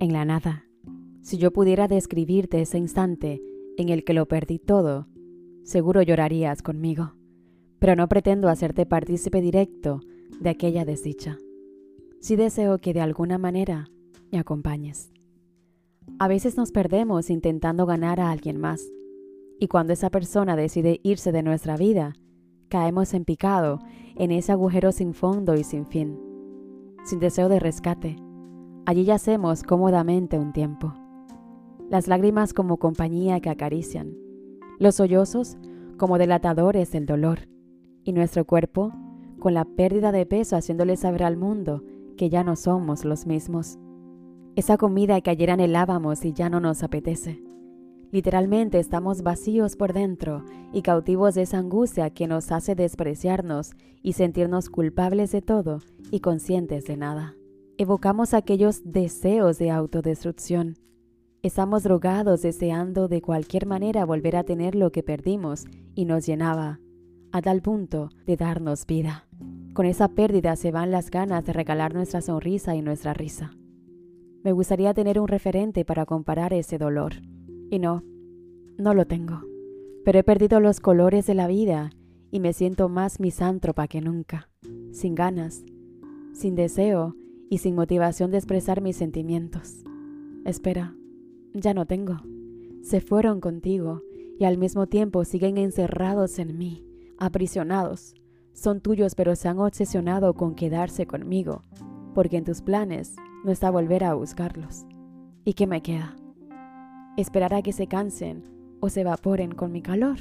en la nada. Si yo pudiera describirte ese instante en el que lo perdí todo, seguro llorarías conmigo, pero no pretendo hacerte partícipe directo de aquella desdicha. Sí deseo que de alguna manera me acompañes. A veces nos perdemos intentando ganar a alguien más, y cuando esa persona decide irse de nuestra vida, caemos en picado en ese agujero sin fondo y sin fin, sin deseo de rescate. Allí yacemos cómodamente un tiempo. Las lágrimas como compañía que acarician, los sollozos como delatadores del dolor, y nuestro cuerpo con la pérdida de peso haciéndole saber al mundo que ya no somos los mismos. Esa comida que ayer anhelábamos y ya no nos apetece. Literalmente estamos vacíos por dentro y cautivos de esa angustia que nos hace despreciarnos y sentirnos culpables de todo y conscientes de nada. Evocamos aquellos deseos de autodestrucción. Estamos drogados deseando de cualquier manera volver a tener lo que perdimos y nos llenaba, a tal punto de darnos vida. Con esa pérdida se van las ganas de regalar nuestra sonrisa y nuestra risa. Me gustaría tener un referente para comparar ese dolor y no, no lo tengo. Pero he perdido los colores de la vida y me siento más misántropa que nunca, sin ganas, sin deseo y sin motivación de expresar mis sentimientos. Espera, ya no tengo. Se fueron contigo y al mismo tiempo siguen encerrados en mí, aprisionados. Son tuyos pero se han obsesionado con quedarse conmigo, porque en tus planes no está volver a buscarlos. ¿Y qué me queda? esperar a que se cansen o se evaporen con mi calor.